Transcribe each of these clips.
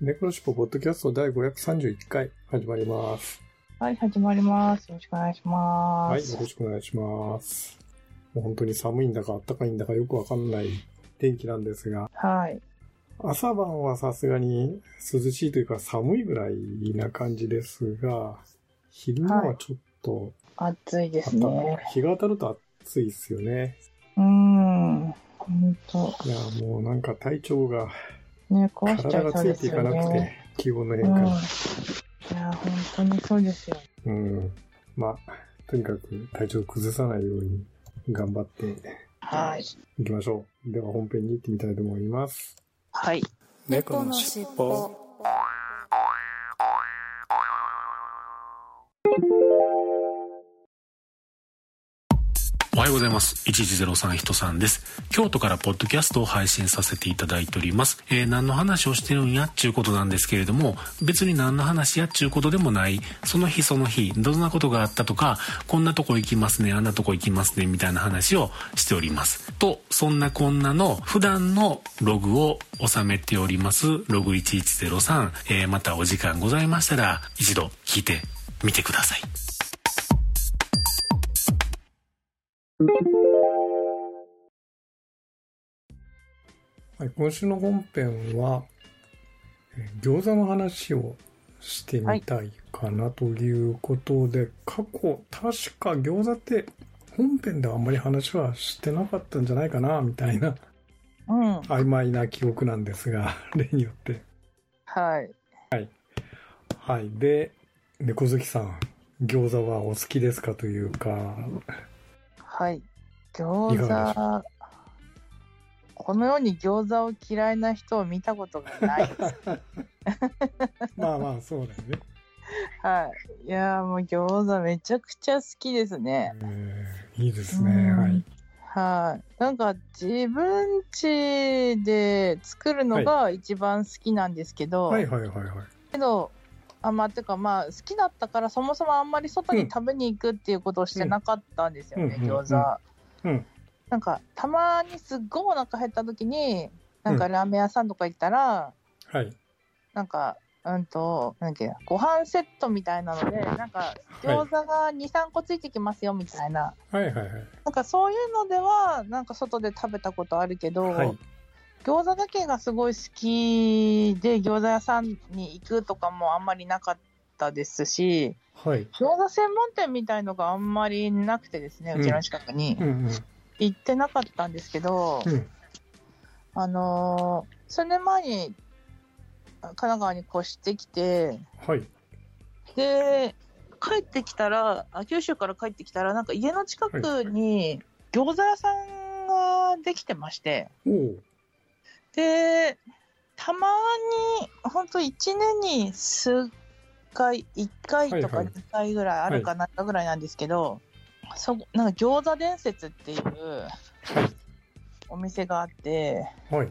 猫のしっぽポッドキャスト第531回始まりますはい、始まります。よろしくお願いしまはい、す。よろしくお願いします。もう本当に寒いんだか暖かいんだかよくわかんない天気なんですが、はい。朝晩はさすがに涼しいというか寒いぐらいな感じですが、昼間はちょっと、暑いですね。日が当たると暑いですよね。うーん。ほんと。いや、もうなんか体調が、ね、壊しちゃ体がいそうですついていかなくてよね。、気温のうん。い変化に。や、本当にそうですよ。うん。まあ、とにかく体調を崩さないように頑張ってはい。いきましょう。では本編に行ってみたいと思います。はい。猫のしっぽおはようございます。1103人さんです。京都からポッドキャストを配信させていただいております。えー何の話をしてるんやっちゅうことなんですけれども、別に何の話やっちゅうことでもない、その日その日、どんなことがあったとか、こんなとこ行きますね、あんなとこ行きますね、みたいな話をしております。と、そんなこんなの普段のログを収めております、ログ1103。えーまたお時間ございましたら、一度聞いてみてください。はい、今週の本編は、えー餃子の話をしてみたいかなということで、過去、確か餃子って本編ではあんまり話はしてなかったんじゃないかな、みたいなうん。曖昧な記憶なんですが、例によって。はい。はい。で、猫好きさん、餃子はお好きですかというか、はい。い餃子。このように餃子を嫌いな人を見たことがないです。まあまあ、そうだよね。はい。いやーもう餃子めちゃくちゃ好きですね。えーいいですね。うんはい。はい。なんか自分家で作るのが一番好きなんですけど、はいはいはいはい。けど、あまあ、てかまあ好きだったからそもそもあんまり外に食べに行くっていうことをしてなかったんですよね、うん餃子。うん。なんかたまにすっごいお腹減った時に、なんかラーメン屋さんとか行ったら、はい。なんか、うんと、なんだっけ、ご飯セットみたいなので、なんか餃子が2、3個ついてきますよみたいな。はいはいはい。なんかそういうのでは、なんか外で食べたことあるけど、はい。餃子だけがすごい好きで、餃子屋さんに行くとかもあんまりなかったですし、はい。餃子専門店みたいのがあんまりなくてですね、うちの近くにうんうん。行ってなかったんですけど、うん。あのー数年前に神奈川に越してきて、はい。で、帰ってきたら、あ九州から帰ってきたら、なんか家の近くに餃子屋さんができてまして、おお。で、たまに、本当1年に数回、1回とかはいはい2回ぐらいあるかなぐらいなんですけど、そなんか餃子伝説っていうお店があって、はい。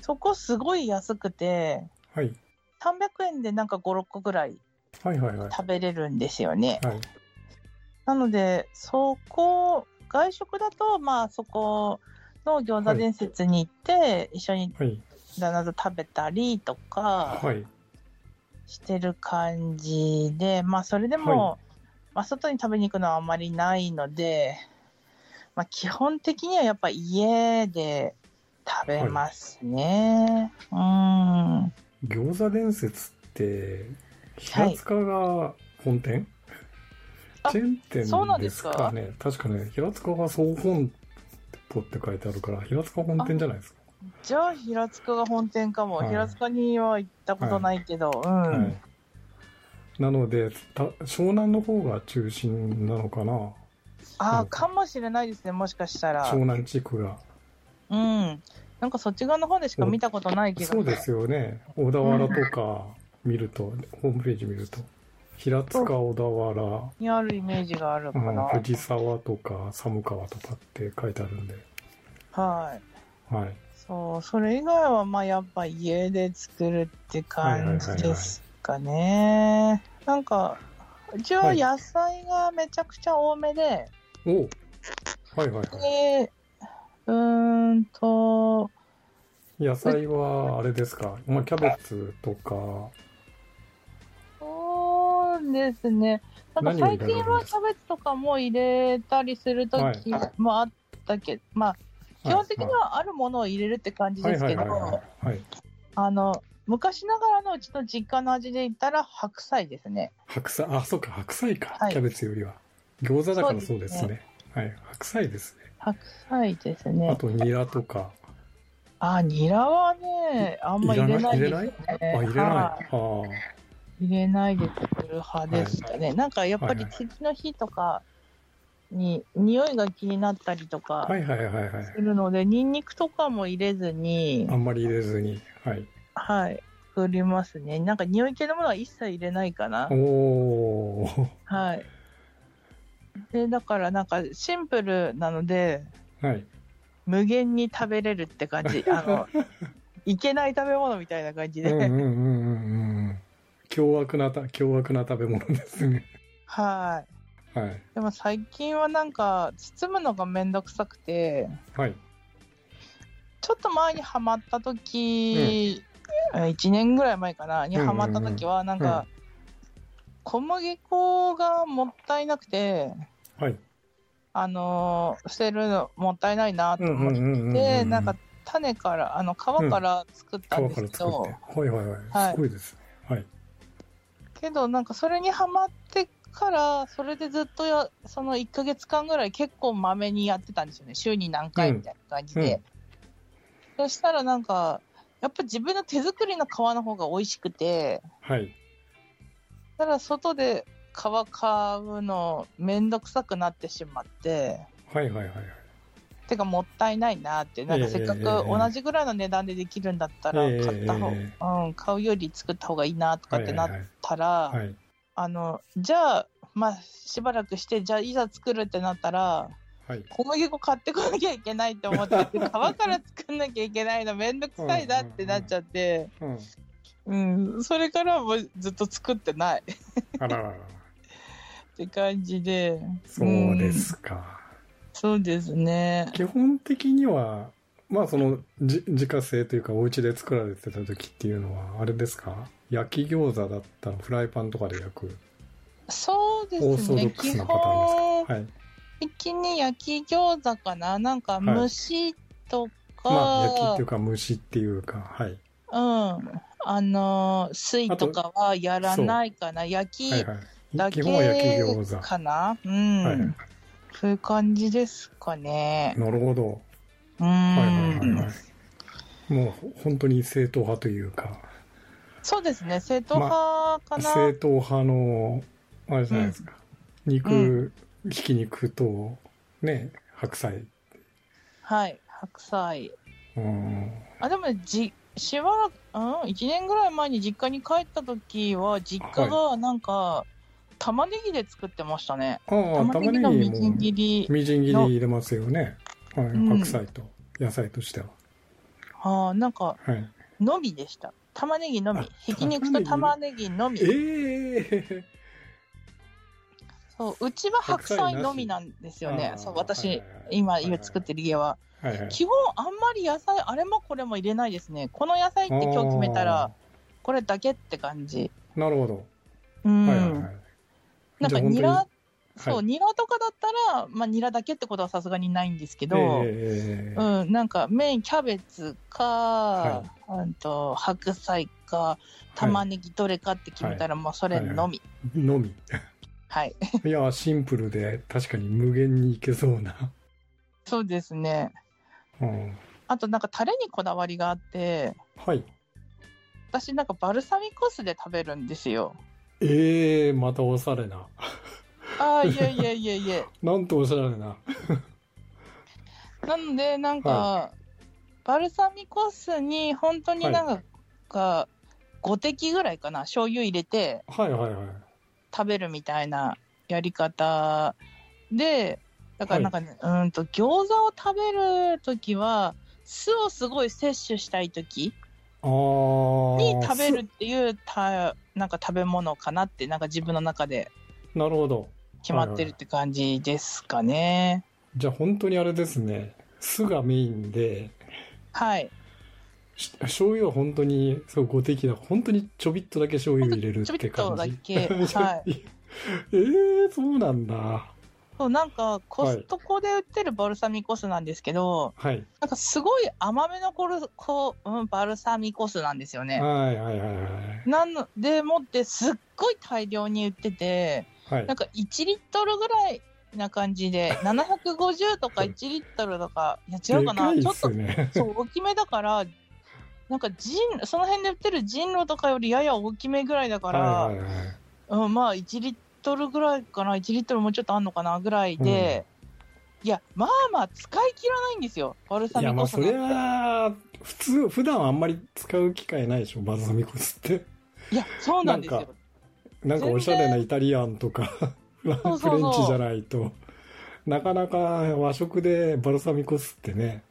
そこすごい安くて、はい。300円でなんか5、6個ぐらいはいはいはい。食べれるんですよね。はい。なので、そこ、外食だと、まあそこの餃子伝説に行って、一緒にはい。旦那と食べたりとか、はい。してる感じで、まあそれでも、はまあ外に食べに行くのはあまりないので、まあ基本的にはやっぱ家で食べますね。うん。餃子伝説って、平塚が本店、あチェーン店でですかすか？ね。確かね、平塚が総本舗って書いてあるから、平塚本店じゃないですか？じゃあ平塚が本店かも。はい平塚には行ったことないけど、うん。はい。なので、た湘南の方が中心なのかな？ああ、うんかもしれないですね、もしかしたら。湘南地区が。うん。なんかそっち側の方でしか見たことない気がそうですよね。小田原とか見ると、ホームページ見ると、平塚、小田原、にあるイメージがあるかな。うん藤沢とか寒川とかって書いてあるんで、はい。はい。そう、それ以外はまあやっぱ家で作るって感じですかね。なんか、うちは野菜がめちゃくちゃ多めで、おはいはいはい。で、うーんと、野菜はあれですか、まあ、キャベツとか、ですね。なんか最近はキャベツとかも入れたりするときもあったけど、まあ、基本的にはあるものを入れるって感じはいですけど。あの、昔ながらのうちの実家の味で言ったら白菜ですね。白菜、あ、そうか、白菜か、はいキャベツよりは。餃子だからそそううですすでね。はい、白菜ですね。白菜ですあね。と、ニラとか。あ、ニラはね、あんま入れないですね。あ、入れない。はあい入れないで作る派ですかね。なんかやっぱりはい次の日とかに匂いが気になったりとあ。かはいはいはいはい。するので、ニンニクとかも入れずにあ、んまり入れずに。はい。はい、作りますね。なんか匂い系のものは一切入れないかな。おー。はい。で、だからなんかシンプルなので、はい。無限に食べれるって感じ。あの、いけない食べ物みたいな感じで。うんうんうんうんうん。凶悪なた、凶悪な食べ物ですね。はい。はい。でも最近はなんか、包むのがめんどくさくて、はい。ちょっと前にハマった時、1年ぐらい前かな、にハマった時は、なんか、小麦粉がもったいなくて、はい。あのー捨てるのもったいないなとうんうん思っうんうんうん。て、なんか、種から、あの、皮から作ったん皮ですけから作って。ど、はいはいははいい。すごいですね。はい。けどなんかそれにハマってから、それでずっとや、その1ヶ月間ぐらい結構まめにやってたんですよね。週に何回みたいな感じで。そしたらなんか、やっぱ自分の手作りの皮の方が美味しくて、はい。ただ外で皮買うのめんどくさくなってしまって、はいはいはいはい。てかもったいないなって、なんかせっかく同じぐらいの値段でできるんだったらええ買った方、えうん、買うより作った方がいいなとかってなったら、はい。あの、じゃあ、まあ、しばらくして、じゃあ、いざ作るってなったら、はい。小麦粉買ってこなきゃいけないって思ってて、皮から作んなきゃいけないのめんどくさいなってなっちゃって、うん。うん、それからもうずっと作ってないあららら。って感じで。そうですか。そうですね。基本的には、まあその、じ自家製というかお家で作られてた時っていうのは、あれですか？焼き餃子だったらフライパンとかで焼く、そうでオーソドックスなパターン本ですか？はい。的に焼き餃子かな？なんか蒸しとか、まあ焼きっていうか蒸しっていうか、はい。うん。あの、水とかはやらないかな。焼きはいはい。だ基本は焼き餃子。けかな？うん、はい。そういう感じですかね。なるほど。うん、はいはいはいはい。もう本当に正統派というか、そうですね。正統派かな。正統派の、あれじゃないですか。肉、ひき肉と、ね、白菜。はい。白菜。うん。あ、でも、じ、しばらく、うん、1年ぐらい前に実家に帰った時は、実家がなんか、玉ねぎで作ってましたね。ああ、玉ねぎのみじん切り。みじん切り入れますよね。はい、うん白菜と野菜としては。ああ、なんか、はい。のみでした。玉ねぎのみあ。ひき肉と玉ねぎのみ。ええそう、うちは白菜のみなんですよね。そう、私、はいはいはい今、今作ってる家は。はいはい。基本、あんまり野菜、あれもこれも入れないですね。この野菜って今日決めたら、これだけって感じ。なるほど。うん。はいはいはい。なんか、ニラ、本そう、はいニラとかだったら、まあ、ニラだけってことはさすがにないんですけど、ええうん、なんか、メインキャベツか、はうんと、白菜か、玉ねぎどれかって決めたら、もうそれのみ。のみ。はい。いや、シンプルで確かに無限にいけそうな。そうですね。うん。あと、なんか、タレにこだわりがあって、はい。私なんかバルサミコ酢で食べるんですよ。ええまたおしゃれな。ああ、いやいやいやいや。なんとおしゃれな。なので、なんか、バルサミコ酢に本当になんか、5滴ぐらいかな、醤油入れてはいはいはい。食べるみたいなやり方で、だからなんかね、うーんと、餃子を食べるときは、酢をすごい摂取したいときに食べるっていうた、なんか食べ物かなって、なんか自分の中でなるほど。決まってるって感じですかね。じゃあ本当にあれですね。酢がメインで、はい。し醤油は本当にそう5滴だ。本当にちょびっとだけ醤油入れるって感じ。ちょびっとだけ はい。えー、そうなんだ。そう、なんか、コストコで売ってるバルサミコ酢なんですけど、はい。なんかすごい甘めのコルこう、うん、バルサミコ酢なんですよね。はいはいはいはい。なのでもってすっごい大量に売ってて、はいなんか1リットルぐらいな感じで、750とか1リットルとか、いや違うかな、でかいっちょっと。そう大きめだから、なんかジン、その辺で売ってるジンロとかよりやや大きめぐらいだから、はいはいはい。うん、まあ1リットルぐらいかな、1リットルもうちょっとあんのかなぐらいで、いや、まあまあ使い切らないんですよ、バルサいや、ミまあ、それ。は、普通、普段あんまり使う機会ないでしょ、バルサミコ酢って。いや、そうなんですなんよ。なんかおしゃれなイタリアンとか、フレンチじゃないと、なかなか和食でバルサミコ酢ってね、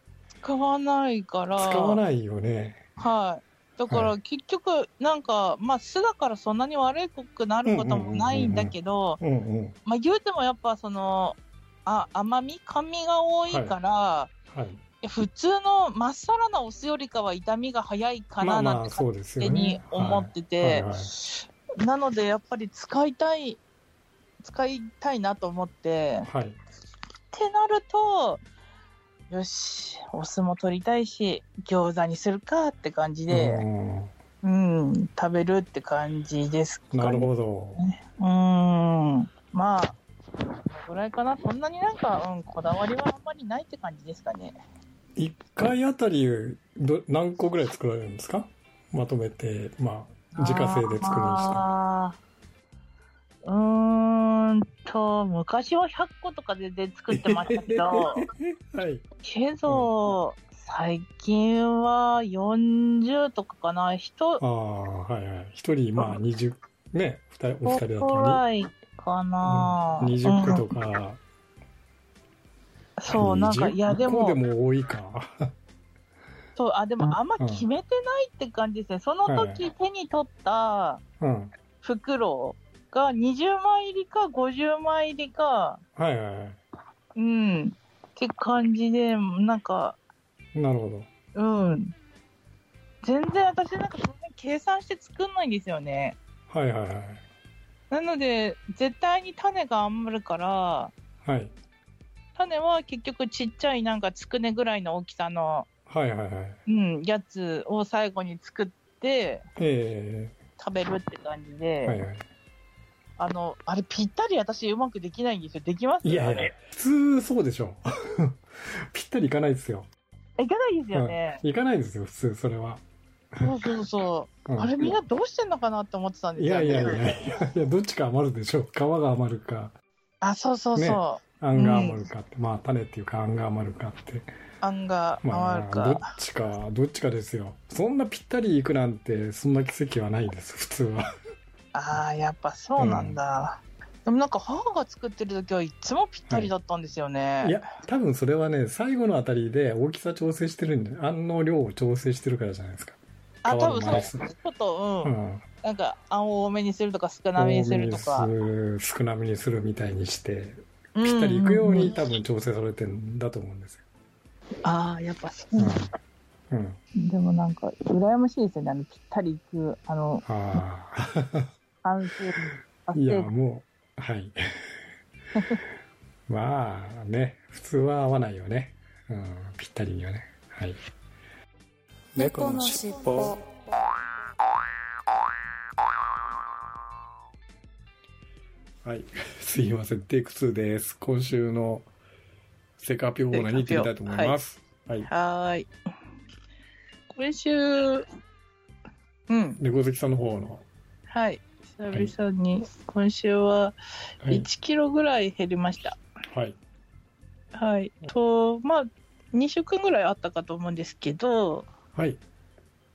使わないから。使わないよね。はい。だかはら結局、なんか、まあ酢だからそんなに悪くなることもないんだけど。まあ言うてもやっぱその、あ甘み、甘みが多いから、はい。いや普通のまっさらなお酢よりかは痛みが早いかななんて勝手にね。思ってて、はいはいはいなのでやっぱり使いたい、使いたいなと思って、はい。ってなると、よし、お酢も取りたいし、餃子にするかって感じで、うんうん、食べるって感じですかね。なるほど。うーん。まあ、ぐらいかな？そんなになんか、うん、こだわりはあんまりないって感じですかね。一回あたりど何個ぐらい作られるんですか？まとめて、まあ、自家製で作るにしても。うーんと、昔は100個とかでで作ってましたけど、はい。けど、最近は40とかかな。人、ああ、はいはい。一人、まあ、20、ね、二人、お二人だ個とぐらいかな。に、20個うんとか。そう、なんか、いや、で20個もで、も多いか。そう、あ、でもあんま決めてないって感じですね。その時手に取ったうん。袋が20枚入りか50枚入りか、はいはいはい。うん、って感じで、なんか、なるほど。うん。全然私なんかそんなに計算して作んないんですよね。はいはいはい。なので、絶対に種が余るから、はい。種は結局ちっちゃいなんかつくねぐらいの大きさの、はいはいはい。うん、やつを最後に作ってえ食べるって感じえで、はいはい。あの、あれぴったり私うまくできないんですよ。できますいやいや普通そうでしょ。ぴったりいかないですよ。いかないですよね。いかないですよ、普通、それは。そうそうそう う。んあれみんなどうしてんのかなって思ってたんですよ、ね。いやいやいやいやいや、どっちか余るでしょ。皮が余るか、あ、そうそうそあんが余るかって、まあ、種っていうか、あんが余るかって。う。あんがまあ、余るか。どっちか、どっちかですよ。そんなぴったりいくなんて、そんな奇跡はないです、普通は。ああ、やっぱそうなんだ。でもなんか母が作ってる時はいつもぴったりだったんですよね。いや、多分それはね、最後のあたりで大きさ調整してるんで、あんの量を調整してるからじゃないですか。あ、多分そう。ちょっと、う。うんん。なんか、あんを多めにするとか少なめにするとか。少なめにするみたいにして、ぴぴったりいくように多分調整されてるんだと思うんですよ。ああ、やっぱそうなんだ。うん。うん。でもなんか、羨ましいですよね。あの、ぴったりいく、あの、あ関数、あ。いや、もう、はい。まあね、普通は合わないよね。うん、ぴったりにはね。はい。猫のしっぽはい。すいません。テイク2です。今週のセカピョコーナーに行ってみたいと思います。はい。はーい。今週、うん、猫好きさんの方の。はい。久々に、今週ははい。1キロぐらい減りました。はい。はい。と、まあ、2週間ぐらいあったかと思うんですけど、はい。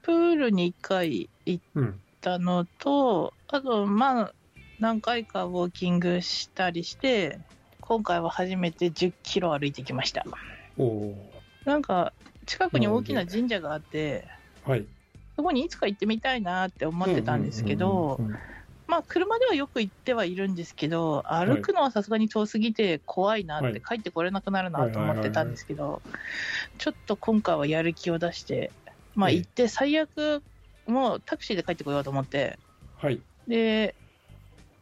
プールに1回行っうん。たのと、あと、まあ、何回かウォーキングしたりして、今回は初めて10キロ歩いてきました。おおなんか、近くに大きな神社があって、ー。はい。そこにいつか行ってみたいなって思ってたんですけどうん、うんうんまあ、車ではよく行ってはいるんですけど、歩くのはさすがに遠すぎて怖いなっはいて、帰ってこれなくなるなと思ってたんですけど、ちょっと今回はやる気を出して、まあ、ええ行って、最悪、もうタクシーで帰ってこようと思って、はい。で、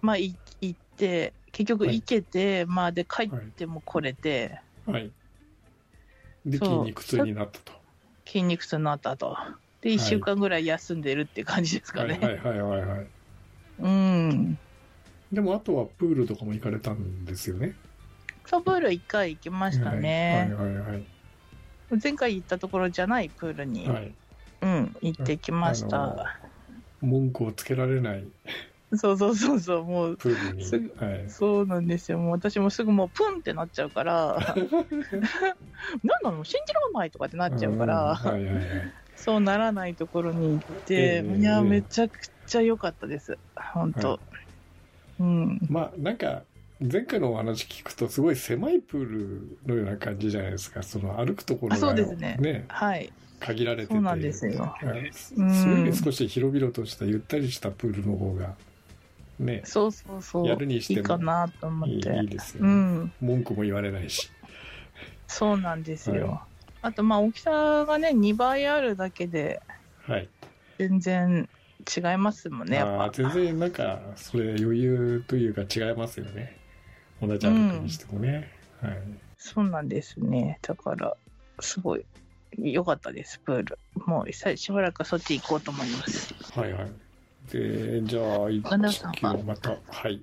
まあ、い行って、結局はい行けて、まあ、で、帰っても来れて、はい。で、筋肉痛になったと。筋肉痛になったと。で、い1週間ぐらい休んでるって感じですかね。はいはいはいはいはい。うん。でもあとはプールとかも行かれたんですよね。ソプール1回行きましたね。はいはいはい前回行ったところじゃないプールに、はい。はい。うん、行ってきましあた。文句をつけられないそうそうそうそう、もう、プールに。すぐはい。そうなんですよ。もう私もすぐもうプンってなっちゃうから、なんなの？信じらんないとかってなっちゃうから、んはいはいはい。そうならないところに行って、ええいや、ええめちゃくちゃ良かったです。本当、はうん。まあなんか前回のお話聞くとすごい狭いプールのような感じじゃないですかその歩くところあそうがですねねはい。限られててそうなんですよはいすうんすごい少し広々としたゆったりしたプールの方がねそうそうそう。やるにしてもいいかなと思って。いいいいですようね、ん。文句も言われないしそうなんですよ。はあと、まあ、大きさがね、2倍あるだけで、はい全然違いますもんね、やっぱ。全然なんかそれ余裕というか違いますよね同じ歩くにしてもね、はいそうなんですね。だから、すごい良かったです、プール。もうさしばらくそっち行こうと思います。はいはい。で、じゃあ、1神田さんは？キロ、また、はい。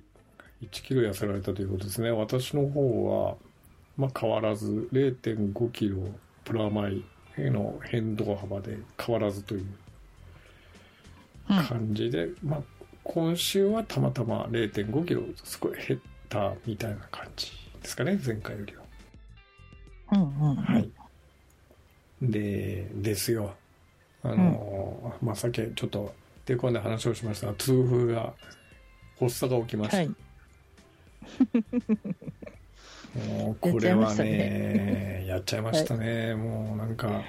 1キロ痩せられたということですね。私の方は、まあ変わらず、0.5キロプラマイへの変動幅で変わらずといううん。感じで、まあ今週はたまたま0.5キロすごい減ったみたいな感じですかね、前回よりは。うんうんうん。はい。で、ですよ。あの、まあ、さっきちょっと手込んで話をしましたが、痛風が、発作が起きました。はい。もうこれはね、ややっちゃいましたね。もうなんか、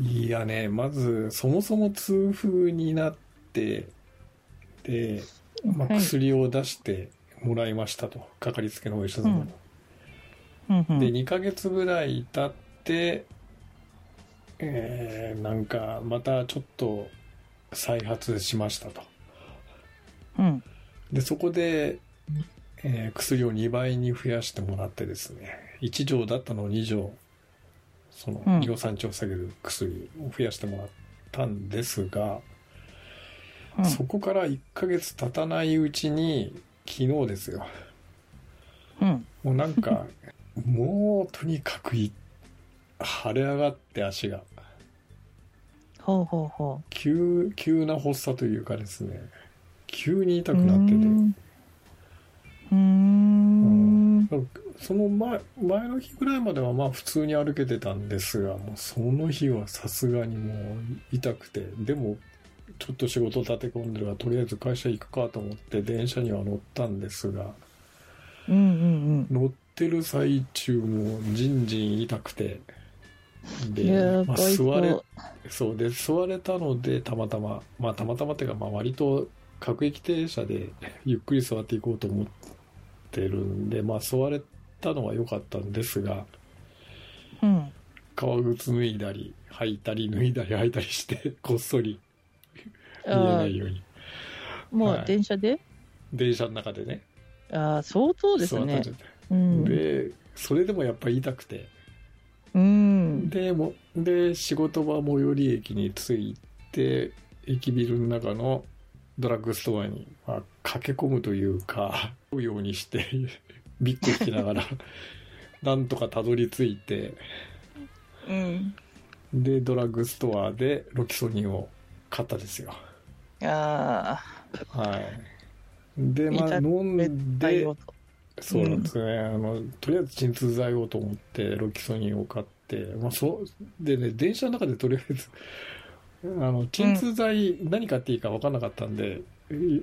いやね、まず、そもそも痛風になって、で、まあ、はい薬を出してもらいましたと。かかりつけのお医者様うんで2ヶ月ぐらい経って、えーなんかまたちょっと再発しましたとうん。でそこで、えー薬を2倍に増やしてもらってですね1錠だったのを2錠そのうん尿酸値を下げる薬を増やしてもらったんですが、うんそこから1ヶ月経たないうちに昨日ですようん。もうなんか、もうとにかくい腫れ上がって足が、ほうほうほ急、急な発作というかですね、急に痛う。くなってて、うーん。うーん。その前、前の日ぐらいまではまあ普通に歩けてたんですが、もうその日はさすがにもう痛くて、でもちょっと仕事立て込んでるから、とりあえず会社行くかと思って電車には乗ったんですが、うんうん乗ってる最中もじんじん痛くて、うん。で、まあ、座れと。そうで座れたのでたまたままあたまたまっていうかまあ割と各駅停車でゆっくり座っていこうと思ってるんでまあ座れたのは良かったんですがうん。革靴脱いだり履いたり脱いだり履いたりして こっそり見えあないように。ーもうはい。電車で？電車の中でね。ああ、相当ですね。うん。でそれでもやっぱり痛くて。うん。でもで仕事場最寄り駅に着いて駅ビルの中のドラッグストアに、まあ、駆け込むというか 追うようにしてビッグ引きながら なんとかたどり着いてうん。でドラッグストアでロキソニンを買ったですよ。ああ、はい。でまあ痛飲んだで。そうなんですね、あのとりあえず鎮痛剤をと思ってロキソニンを買って、まあ、そうでね電車の中でとりあえずあの鎮痛剤何買っていいか分からなかったんで、い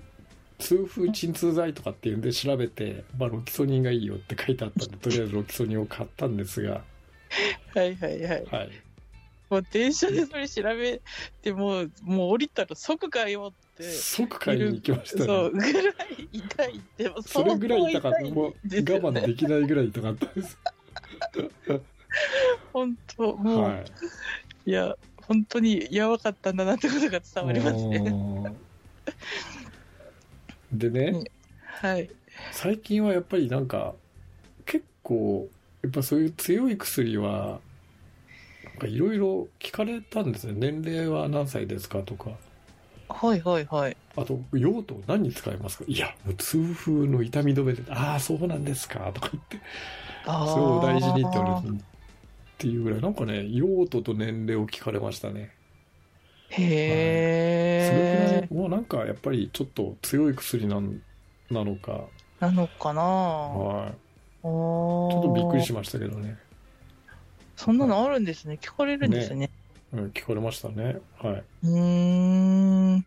痛風鎮痛剤とかっていうんで調べて、まあ、ロキソニンがいいよって書いてあったんでとりあえずロキソニンを買ったんですが、はいはいはい。はい、もう電車でそれ調べてもう、もう降りたら即買いよって。即買いに行きましたそう、ねぐらい痛いって。それぐらい痛かったもう我慢できないぐらい痛かったです、本当、もう、はいい、や、本当にやばかったんだなってことが伝わりますね。うん。でね、はい。最近はやっぱりなんか結構やっぱそういう強い薬はなんかいろいろ聞かれたんですね。年齢は何歳ですかとか。はいはいはい。あと用途何に使いますか？いや痛風の痛み止めでああそうなんですかとか言ってあそれを大事にって言わあれるっていうぐらい。なんかね用途と年齢を聞かれましたねそれくらへえ。いもうなんかやっぱりちょっと強い薬なんなのかなのかな？はいちちょょっとびっくりしましたけどねそんなのあるんですね。聞かれるんですね。うん、聞かれましたね。はい。うーん。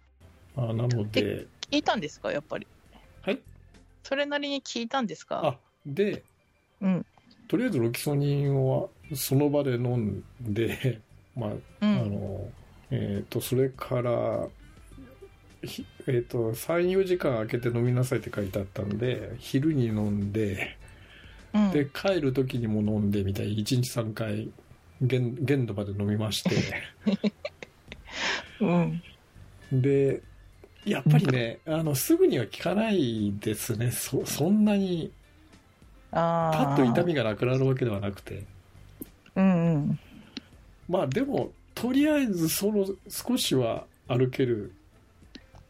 あなので、聞いたんですか？やっぱり。はい？それなりに聞いたんですか？あ、で、うん。とりあえずロキソニンをその場で飲んで、まあ、うあん。の、えっ、と、それから、ひえっ、と、3、4時間空けて飲みなさいって書いてあったんで、昼に飲んで、うんで、帰る時にも飲んでみたい、1日3回、限限度まで飲みまして、うん。で、やっぱりね、あの、すぐには効かないですね。そ、そんなに。パッと痛みがなくなるわけではなくて。うんうん。まあでも、とりあえずその少しは歩ける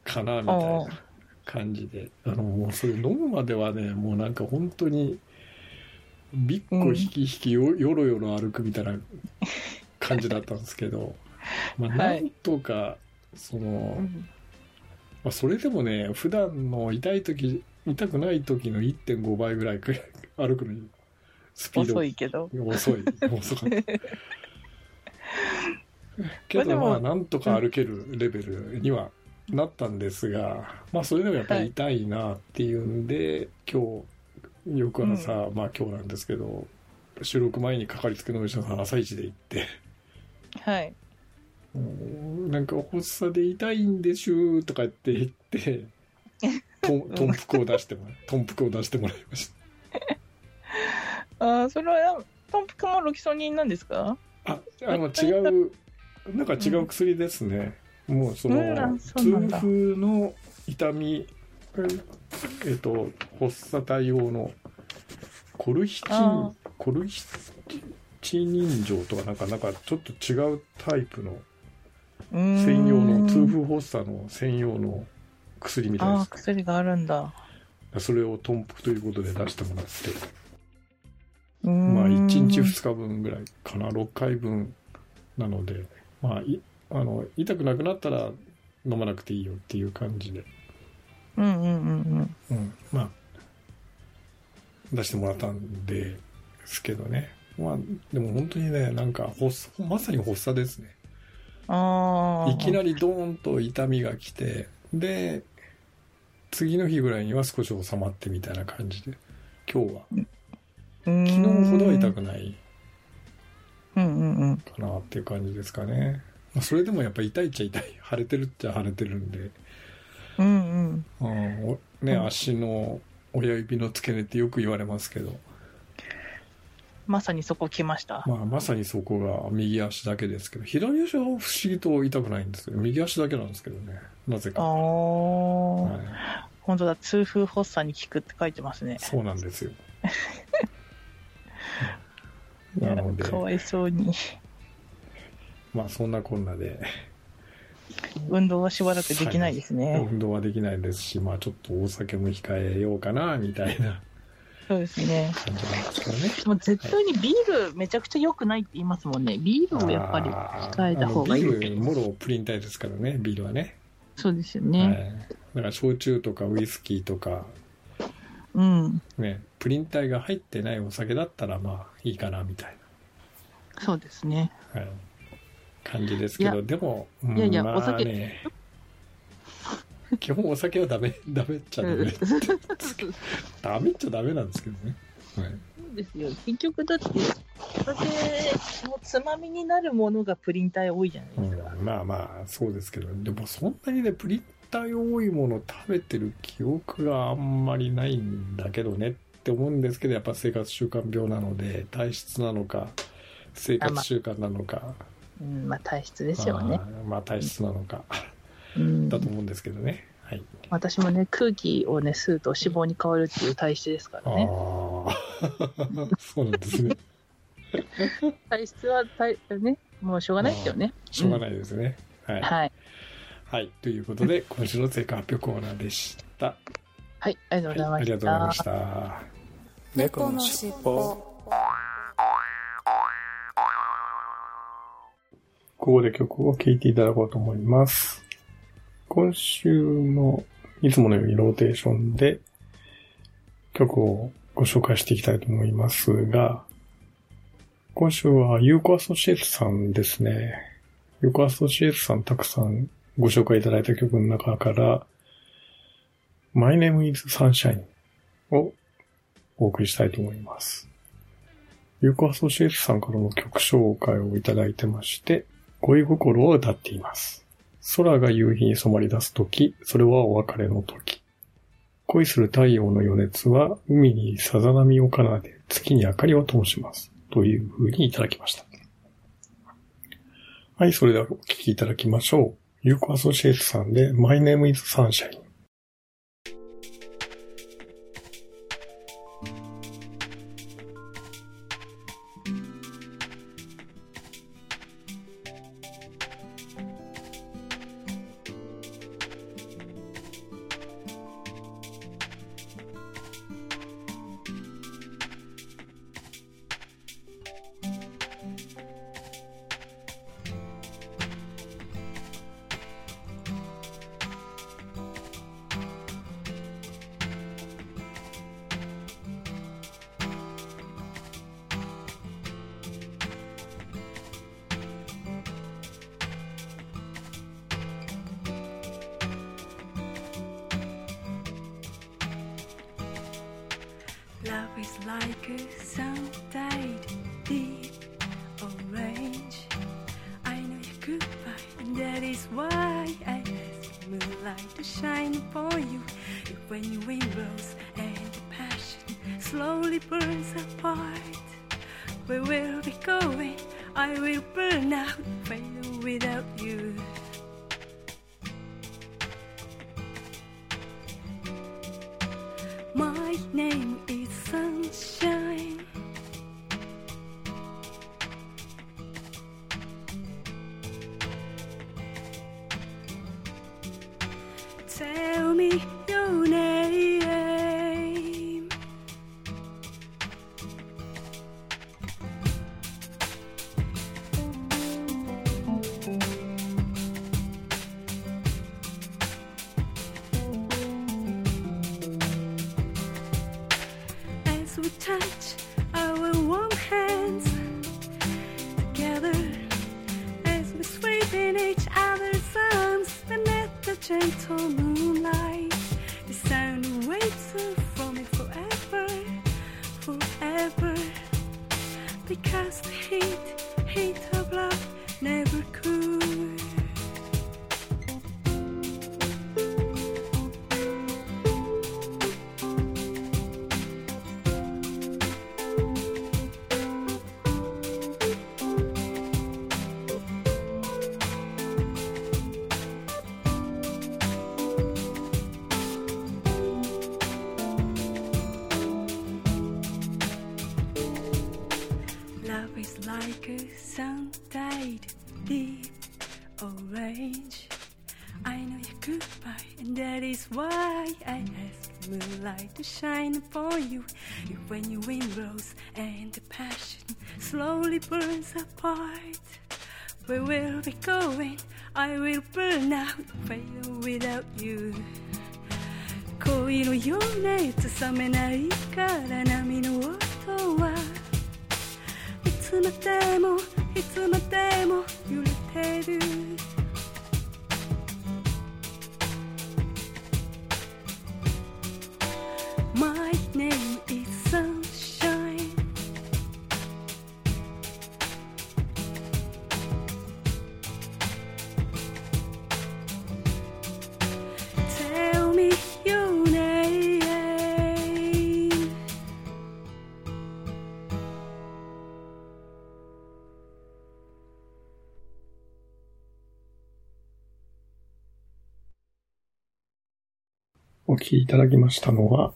かな、みたいな感じで。あの、もうそれ飲むまではね、もうなんか本当に、びっこ引き引きよよろよろ歩くみたいな感じだったんですけど、まあはないんとか、その、うんまあ、それでもね、普段の痛い時、痛くない時の1.5倍ぐらいくらい歩くのに、スピード遅いけど。遅い。遅かった。けど、まあなんとか歩けるレベルにはなったんですが、まあ、それでもやっぱり痛いなっていうんで、今日、翌朝、まあ今日なんですけど、収録前にかかりつけのお医者さん朝一で行って、はい。なんか発作で痛いんでしゅーとか言って言って、と豚腹を出してもらい、豚腹を出してもらいました。ああ、それは、トンプクもロキソニンなんですか？あ、あの違う、なんか違う薬ですね。もうその、うんあそうなん痛だ風の痛み、えっと、発作対応のコルヒチあン、コルヒチニン錠とかなんか、なんかちょっと違うタイプの専専用の、痛風発作の専用の薬みたいああ、です。薬があるんだ。それを豚腹ということで出してもらって、ままあ1日2日分ぐらいかな、6回分なので、まあ、いあの痛くなくなったら飲まなくていいよっていう感じで、うんうんうんうん。うん、まあ、出してもらったんですけどね。まあ、でも本当にね、なんか発作、まさに発作ですね。ああ。いきなりドーンと痛みが来て、で、次の日ぐらいには少し収まってみたいな感じで、今日は、昨昨日ほどは痛くないうんうんうん。かなっていう感じですかね。まあ、それでもやっぱ痛いっちゃ痛い。腫れてるっちゃ腫れてるんで、うんうん。うん、おね、うん足の親指の付け根ってよく言われますけど、まさにそこ来ました。まあ、まさにそこが右足だけですけど、左足は不思議と痛くないんですよ。右足だけなんですけどね。なぜか。ああ、はい、本当だ、痛風発作に効くって書いてますね。そうなんですよ。なので、かわいそうに。まあそんなこんなで、運動はしばらくできないですね。運動はできないですし、まあちょっとお酒も控えようかな、みたいなそうですね。感じなんですけどね。もう絶対にビールめちゃくちゃ良くないって言いますもんね。ビールをやっぱり控えた方がいいビール、もろプリン体ですからね、ビールはね。そうですよはい。ね。だから焼酎とかウイスキーとか、うん。ね、プリン体が入ってないお酒だったらまあいいかなみたいそうですね。な、はい、感じですけど、いでも、うんいやいやまあお酒ね、基本お酒はダメ、ダメっちゃダメ。そう ダメっちゃダメなんですけどね。はいですよ。結局だって、お酒のつまみになるものがプリン体多いじゃないですか。うん、まあまあそうですけどでもそんなにねプリン体多いもの食べてる記憶があんまりないんだけどねって思うんですけどやっぱ生活習慣病なので体質なのか生活習慣なのか。うん、まあ体質ですよね。あーまあ体質なのか。うん。だと思うんですけどね、はい。私もね、空気をね、吸うと脂肪に変わるっていう体質ですかああらね。ー。そうなんですね。体質は体、ね、もうしょうがないですよね。しょうがないですね、はい、はい。はい、ということで今週の成果発表コーナーでした。はい、ありがとうございはい、あましりがとうございまた。した。猫のしっぽここで曲を聴いていただこうと思います。今週もいつものようにローテーションで曲をご紹介していきたいと思いますが、今週はユーコアソシエイツさんですね。ユーコアソシエイツさんたくさんご紹介いただいた曲の中から、My Name is Sunshine をお送りしたいと思います。ユーコアソシエイツさんからの曲紹介をいただいてまして、恋心を歌っています。空が夕日に染まり出すとき、それはお別れのとき。恋する太陽の余熱は海にさざ波を奏で月に明かりを灯します。という風にいただきました。はい、それではお聴きいただきましょう。ユーコアソシエイトさんで My Name is Sunshine。Like a sun-dyed deep orange. I know you're goodbye, and that is why I ask moonlight to shine upon you. When you wind blows and the passion slowly burns apart, where will we going? I will burn in each other's arms beneath the gentle moonlight, the sound waits for me forever, forever. Because the heat, heat when your wind blows and the passion slowly burns apart, where will we going? I will burn out, fade without you. 恋 恋のようなやつ冷めないから波の音はいつまでもいつまでも揺れてる My name きいただきましたのは、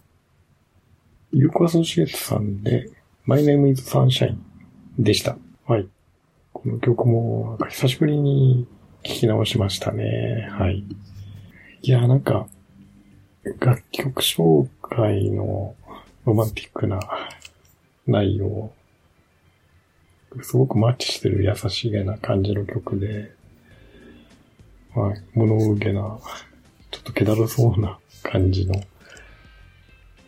ユーコアソシエイトさんで、My Name is Sunshine でした。はい。この曲も、なんか久しぶりに聞き直しましたね。はい。いや、なんか、楽曲紹介のロマンティックな内容、すごくマッチしてる優しげな感じの曲で、はい。物憂げな、ちょっと気だるそうな感じの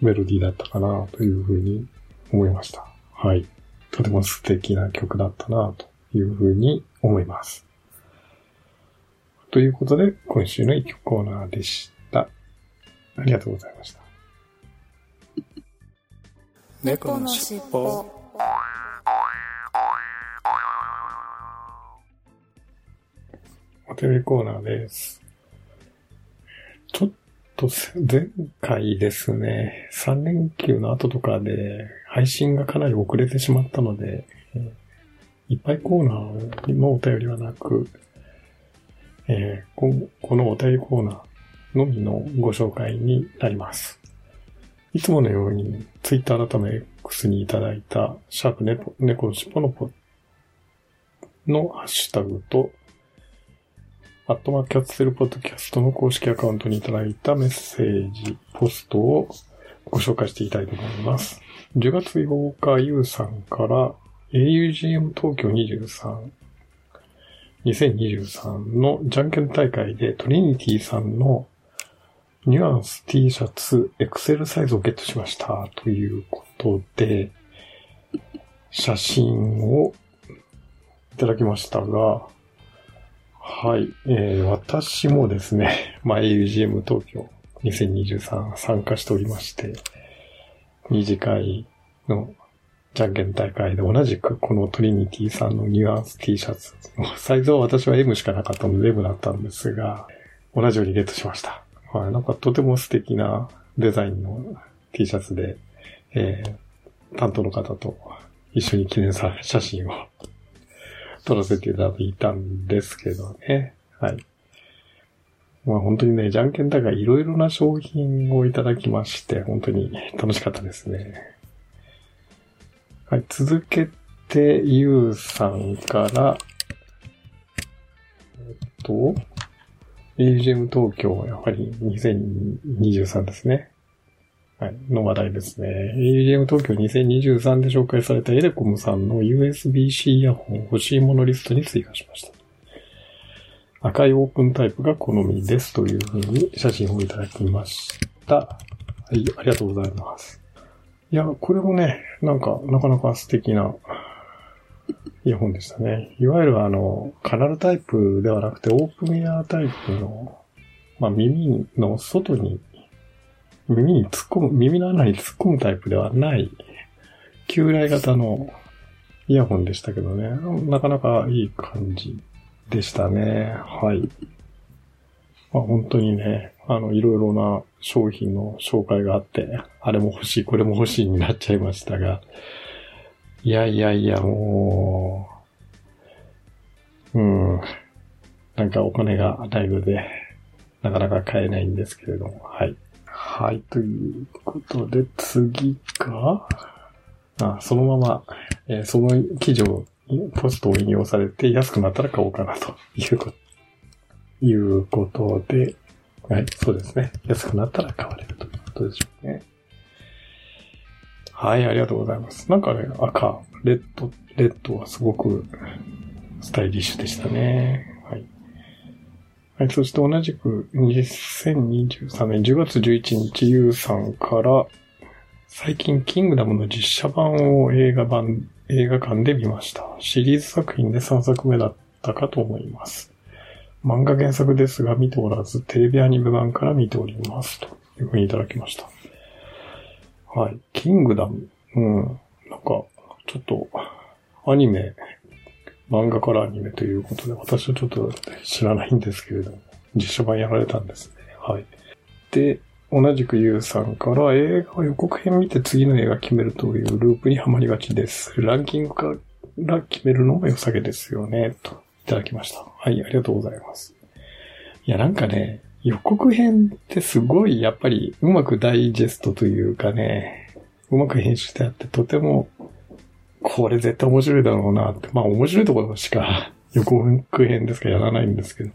メロディーだったかなというふうに思いました。はい。とても素敵な曲だったなというふうに思います。ということで、今週の一曲コーナーでした。ありがとうございました。猫のしっぽお便りコーナーです。ちょっと前回ですね、3連休の後とかで配信がかなり遅れてしまったので、いっぱいコーナーのお便りはなく、えーこのお便りコーナーのみのご紹介になります。いつものように、ツイッター改め X にいただいた、シャープ猫のしっぽのぽのハッシュタグと、アットマーキャッツセルポッドキャストの公式アカウントにいただいたメッセージ、ポストをご紹介していきたいと思います。10月8日、ゆうさんから augm 東京23、2023のじゃんけん大会でトリニティさんのニュアンス T シャツ XL サイズをゲットしました。ということで、写真をいただきましたが、はい、えー私もですね、まあ、AUGM 東京2023参加しておりまして、二次会のじゃんけん大会で同じくこのトリニティさんのニュアンス T シャツ。サイズは私は M しかなかったので M だったんですが、同じようにゲットしました。はい、なんかとても素敵なデザインの T シャツで、えー担当の方と一緒に記念さ写真を撮らせていただいたんですけどね。はい。まあ本当にね、じゃんけん大会いろいろな商品をいただきまして、本当に楽しかったですね。はい、続けて、ゆうさんから、えっと、AGM 東京、やはり2023ですね。はい、の話題ですね。AGM 東京2023で紹介されたエレコムさんの USB-C イヤホン欲しいものリストに追加しました。赤いオープンタイプが好みですというふうに写真をいただきました。はい、ありがとうございます。いや、これもね、なんか、なかなか素敵なイヤホンでしたね。いわゆるあの、カナルタイプではなくて、オープンイヤータイプの、まあ、耳の外に、耳に突っ込む、耳の穴に突っ込むタイプではない、旧来型のイヤホンでしたけどね、なかなかいい感じでしたね。はい。まあ、本当にね、あの、いろいろな商品の紹介があって、あれも欲しい、これも欲しいになっちゃいましたが、いやいやいや、もう、うん、なんかお金がないので、なかなか買えないんですけれども、はい。はい、ということで、次が、あ、そのまま、えーその記事を、ポストを引用されて安くなったら買おうかなということ、いうことで、はい、そうですね。安くなったら買われるということでしょうね。はい、ありがとうございます。なんかね、赤、レッド、レッドはすごくスタイリッシュでしたね。はい。そして同じく2023年10月11日、ゆうさんから、最近、キングダムの実写版を映画版、映画館で見ました。シリーズ作品で3作目だったかと思います。漫画原作ですが見ておらず、テレビアニメ版から見ております。というふうにいただきました。はい。キングダム。うん。なんか、ちょっと、アニメ、漫画からアニメということで、私はちょっと知らないんですけれども、実写版やられたんですね。はい。で、同じくゆうさんから映画を予告編見て次の映画決めるというループにはまりがちです。ランキングから決めるのも良さげですよね。と、いただきました。はい、ありがとうございます。いや、なんかね、予告編ってすごい、やっぱりうまくダイジェストというかね、うまく編集してあって、とても、これ絶対面白いだろうなって。まあ面白いところしか 予告編ですかやらないんですけど、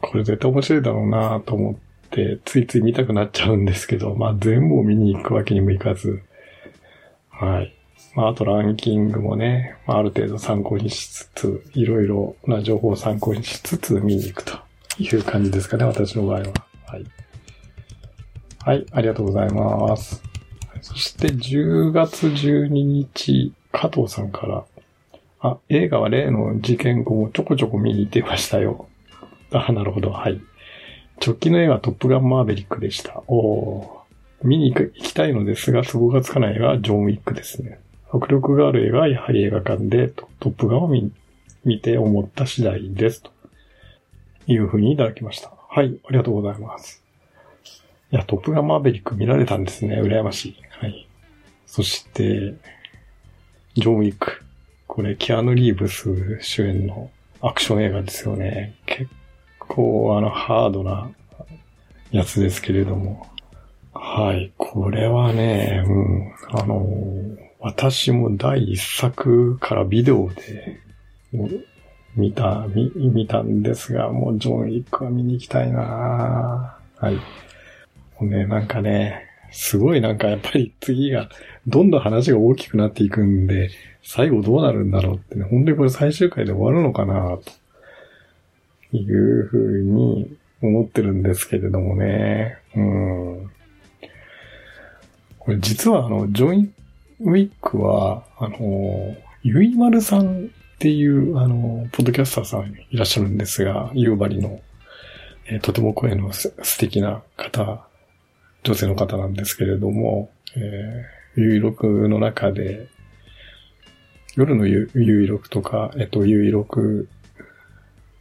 これ絶対面白いだろうなと思って、ついつい見たくなっちゃうんですけど、まあ全部を見に行くわけにもいかず、はい。まああとランキングもね、まあ、ある程度参考にしつつ、いろいろな情報を参考にしつつ見に行くという感じですかね、私の場合は。はい。はい、ありがとうございます。そして10月12日、加藤さんから、あ、映画は例の事件後もちょこちょこ見に行ってましたよ。あ、なるほど、はい。直近の映画はトップガンマーベリックでした。おー見に行きたいのですが、都合がつかない映画はジョン・ウィックですね。迫力がある映画はやはり映画館でトトップガンを見見て思った次第です。というふうにいただきました。はい、ありがとうございます。いや、トップガンマーベリック見られたんですね。羨ましい。はい。そして、ジョン・ウィック。これ、キアヌ・リーブス主演のアクション映画ですよね。結構、あの、ハードなやつですけれども。はい。これはね、うん。あの、私も第一作からビデオで見た、見、見たんですが、もうジョン・ウィックは見に行きたいなはい。もうね、なんかね、すごいなんかやっぱり次が、どんどん話が大きくなっていくんで、最後どうなるんだろうってね、本当にこれ最終回で終わるのかなというふうに思ってるんですけれどもね。うん。これ実はあの、ジョイン・ウィックは、あの、ゆいまるさんっていう、あの、ポッドキャスターさんいらっしゃるんですが、夕張の、えーとても声の素敵な方、女性の方なんですけれども、えー、ゆいろくの中で、夜のゆゆいろくとか、えっと、ゆいろく、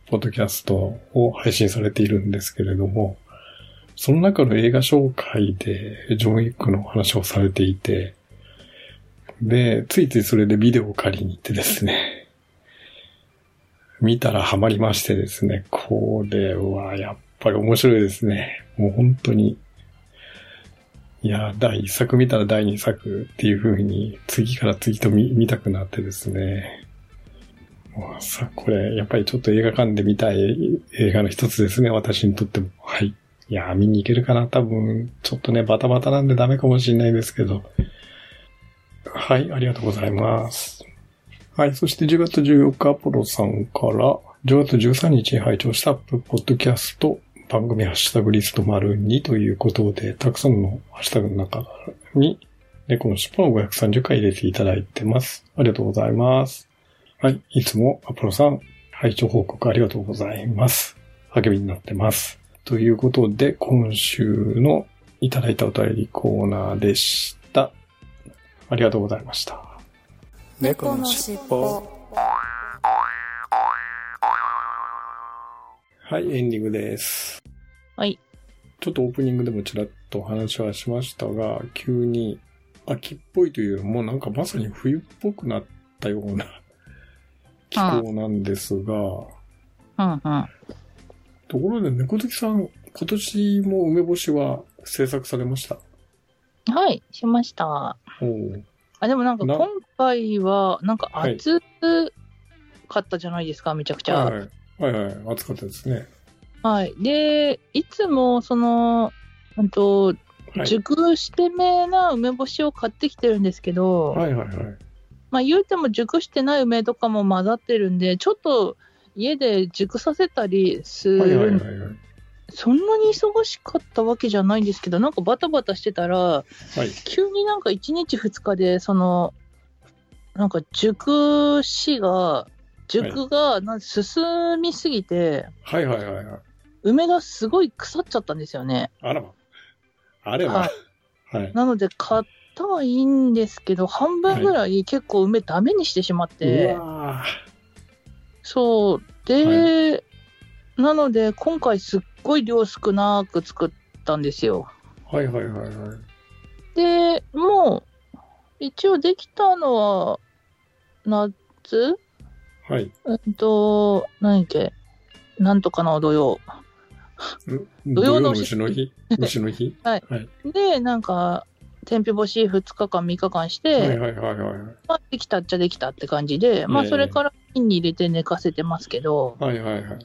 ポッドキャストを配信されているんですけれども、その中の映画紹介で、ジョン・ウィックの話をされていて、で、ついついそれでビデオを借りに行ってですね、見たらハマりましてですね、これはやっぱり面白いですね。もう本当に。いや、第一作見たら第二作っていう風に、次から次と見見たくなってですね。もうさ、これ、やっぱりちょっと映画館で見たい映画の一つですね、私にとっても。はい。いや、見に行けるかな？多分、ちょっとね、バタバタなんでダメかもしれないですけど。はい、ありがとうございます。はい、そして10月14日、アポロさんから、10月13日に拝聴したポッドキャスト番組ハッシュタグリスト丸2ということで、たくさんのハッシュタグの中に、猫の尻尾の530回入れていただいてます。ありがとうございます。はい、いつもアポロさん、拝聴報告ありがとうございます。励みになってます。ということで、今週のいただいたお便りコーナーでした。ありがとうございました。猫のしっぽはい、エンディングです。はい。ちょっとオープニングでもちらっとお話はしましたが、急に秋っぽいというよりもなんかまさに冬っぽくなったような 気候なんですが、うんうん。ところで猫好きさん、今年も梅干しは制作されました？はい、しました。あ、でもなんかな今回は、なんかはい暑かったじゃないですか、めちゃくちゃ。はいはい。はいはい。暑かったですね。はい。で、いつも、その、うんと、はい。熟してめな梅干しを買ってきてるんですけど、はいはいはい。まあ言うても熟してない梅とかも混ざってるんで、ちょっと家で熟させたりすはいはいる、はいはい。そんなに忙しかったわけじゃないんですけど、なんかバタバタしてたら、はい。急になんか1日2日で、その、なんか熟しが、熟がなん進みすぎて、はいはいはいはい。梅がすごい腐っちゃったんですよね。あらま。あれはば。はい。なので、買ったはいいんですけど、半分ぐらい結構梅ダメにしてしまっうて、わそう。で、なので、今回すっごい量少なく作ったんですよ。ーはいはいはいはい。で、もう、一応できたのは、夏はい。うんと、何やっけ？なんとかの土曜。ん。土曜の虫の日？虫の日？はい。はい。で、なんか、天日干し2日間、3日間して、はいはいはいはい。まあ、できたっちゃできたって感じで、まあ、ええそれから瓶に入れて寝かせてますけど、はいはいはい。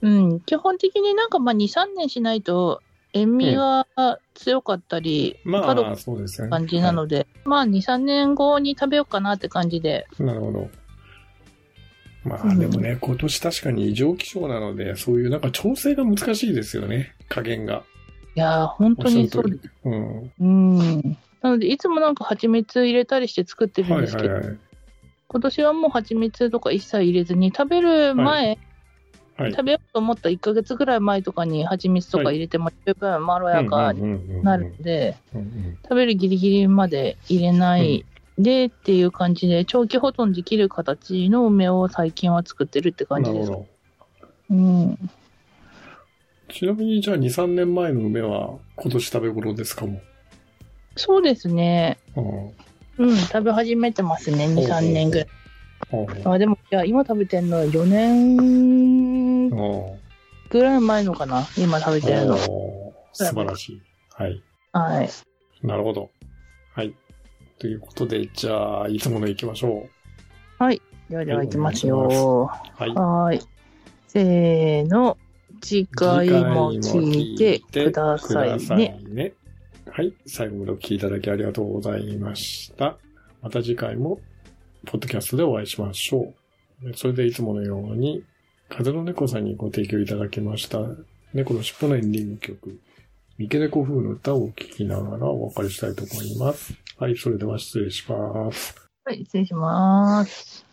うん、基本的になんかまあ2、3年しないと、塩味が強かったり、ま角あ、そうですよね。感じなので、まあ2、3年後に食べようかなって感じで、はいなるほど。まあ、うんでもね、今年確かに異常気象なので、そういうなんか調整が難しいですよね。加減が。いやー、本当にそうおっしゃる通りうん。うん。なので、いつもなんか蜂蜜入れたりして作ってるんはいですけど、はいはい。今年はもう蜂蜜とか一切入れずに、食べる前、はい。食べようと思った1ヶ月ぐらい前とかに蜂蜜とか入れても十分まろやかにになるので、うんうん食べるギリギリまで入れないでっていう感じで、長期保存できる形の梅を最近は作ってるって感じです。なるほど。うん。ちなみに、じゃあ2、3年前の梅は今年食べ頃ですか？も。そうですね。うんうん、食べ始めてますね、2、3年ぐらい。ああ、でも、いや、今食べてんの4年あぐらい前のかな、今食べてるの。素晴らしい。はい。はい。なるほど。はい。ということで、じゃあ、いつもの行きましょではでは行きますよ。う。はい。はーい。せーの。次回も聞いてくださいね。ねはい。最後までお聞きいただきありがとうございました。また次回も、ポッドキャストでお会いしましょう。それでいつものように、風の猫さんにご提供いただきました、猫の尻尾のエンディング曲、三毛猫風の歌を聴きながらお別れしたいと思います。はい。それでは失礼します。はい、失礼します。